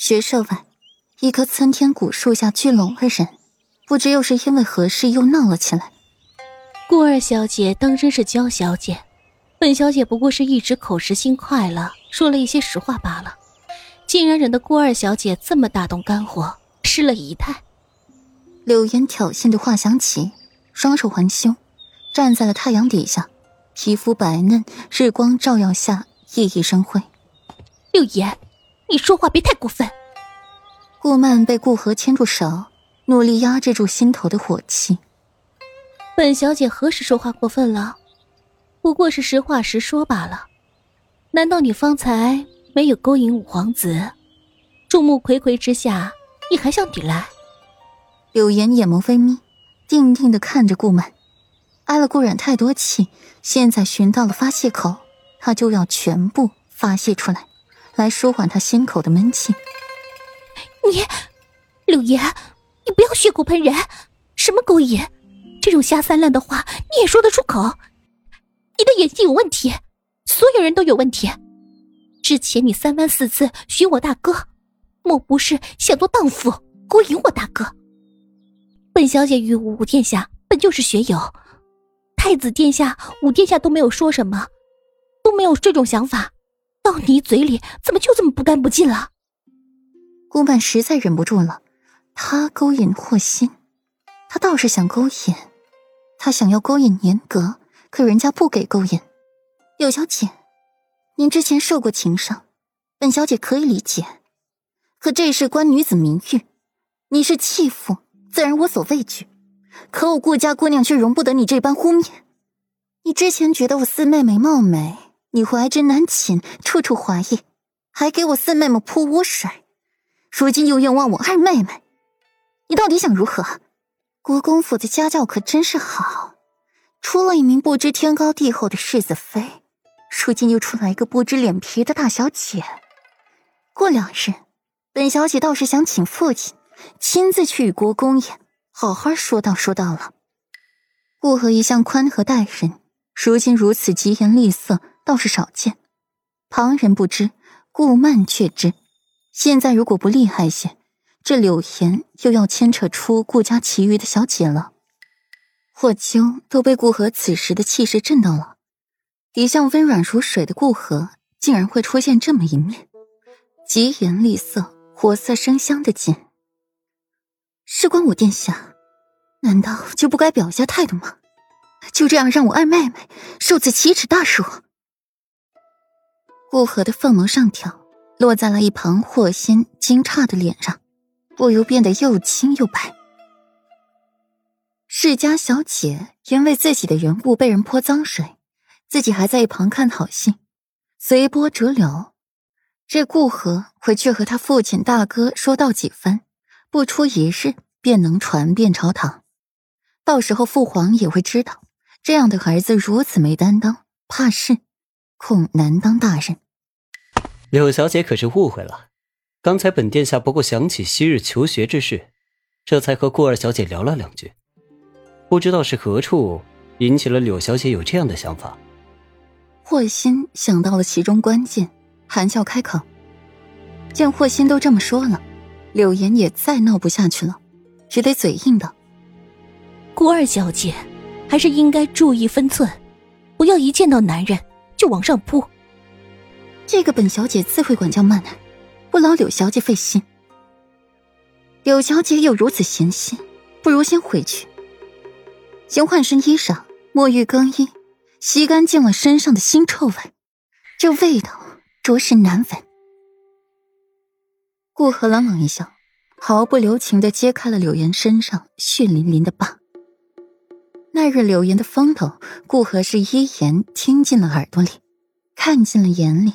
学舍外，一棵参天古树下聚拢了人，不知又是因为何事又闹了起来。顾二小姐当真是娇小姐，本小姐不过是一直口实心快了，说了一些实话罢了，竟然惹得顾二小姐这么大动肝火，失了仪态。柳岩挑衅的话响起，双手环胸，站在了太阳底下，皮肤白嫩，日光照耀下熠熠生辉。柳岩，你说话别太过分。顾曼被顾河牵住手，努力压制住心头的火气。本小姐何时说话过分了？不过是实话实说罢了。难道你方才没有勾引五皇子？众目睽睽之下，你还想抵赖？柳岩眼眸微眯，定定的看着顾曼。挨了顾染太多气，现在寻到了发泄口，他就要全部发泄出来，来舒缓他心口的闷气。你，柳岩，你不要血口喷人！什么勾引？这种下三滥的话你也说得出口？你的眼睛有问题，所有人都有问题。之前你三番四次寻我大哥，莫不是想做荡妇勾引我大哥？本小姐与武殿下本就是学友，太子殿下、武殿下都没有说什么，都没有这种想法，到你嘴里怎么就这么不干不净了？顾曼实在忍不住了，他勾引霍心，他倒是想勾引。他想要勾引年格，可人家不给勾引。柳小姐，您之前受过情伤，本小姐可以理解。可这事关女子名誉，你是弃妇，自然无所畏惧。可我顾家姑娘却容不得你这般污蔑。你之前觉得我四妹妹貌美，你怀之难寝，处处怀疑，还给我四妹妹泼污水。如今又冤枉我二妹妹，你到底想如何？国公府的家教可真是好，出了一名不知天高地厚的世子妃，如今又出来一个不知脸皮的大小姐。过两日，本小姐倒是想请父亲亲自去与国公爷好好说道说道了。顾河一向宽和待人，如今如此疾言厉色，倒是少见。旁人不知，顾曼却知。现在如果不厉害些。这柳岩又要牵扯出顾家其余的小姐了，霍秋都被顾河此时的气势震到了。一向温软如水的顾河，竟然会出现这么一面，疾言厉色、火色生香的劲。事关我殿下，难道就不该表一下态度吗？就这样让我二妹妹受此奇耻大辱？顾河的凤眸上挑，落在了一旁霍心惊诧的脸上。不由变得又青又白。世家小姐因为自己的缘故被人泼脏水，自己还在一旁看好戏，随波逐流。这顾河回去和他父亲大哥说道几番，不出一日便能传遍朝堂。到时候父皇也会知道，这样的儿子如此没担当，怕是恐难当大任。柳小姐可是误会了。刚才本殿下不过想起昔日求学之事，这才和顾二小姐聊了两句。不知道是何处引起了柳小姐有这样的想法。霍心想到了其中关键，含笑开口。见霍心都这么说了，柳岩也再闹不下去了，只得嘴硬道：“顾二小姐，还是应该注意分寸，不要一见到男人就往上扑。”这个本小姐自会管教曼儿。不劳柳小姐费心。柳小姐有如此闲心，不如先回去，先换身衣裳，沐浴更衣，洗干净了身上的腥臭味，这味道着实难闻。顾河冷冷一笑，毫不留情的揭开了柳岩身上血淋淋的疤。那日柳岩的风头，顾和是一言听进了耳朵里，看进了眼里，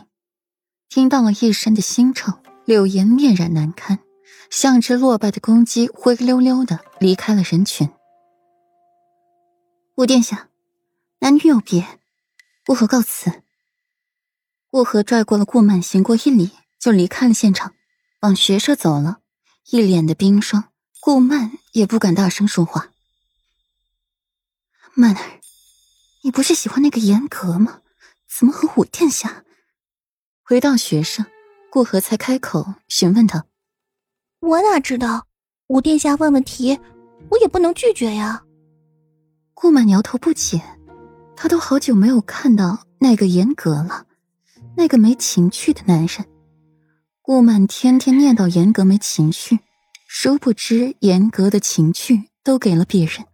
听到了一身的腥臭。柳岩面染难堪，像只落败的公鸡，灰溜溜的离开了人群。五殿下，男女有别，顾和告辞。顾和拽过了顾曼，行过一礼，就离开了现场，往学舍走了，一脸的冰霜。顾曼也不敢大声说话。曼儿，你不是喜欢那个严格吗？怎么和五殿下？回到学生。顾河才开口询问他：“我哪知道？武殿下问问题，我也不能拒绝呀。顾曼摇头不解，他都好久没有看到那个严格了，那个没情趣的男人。顾曼天天念叨严格没情趣，殊不知严格的情趣都给了别人。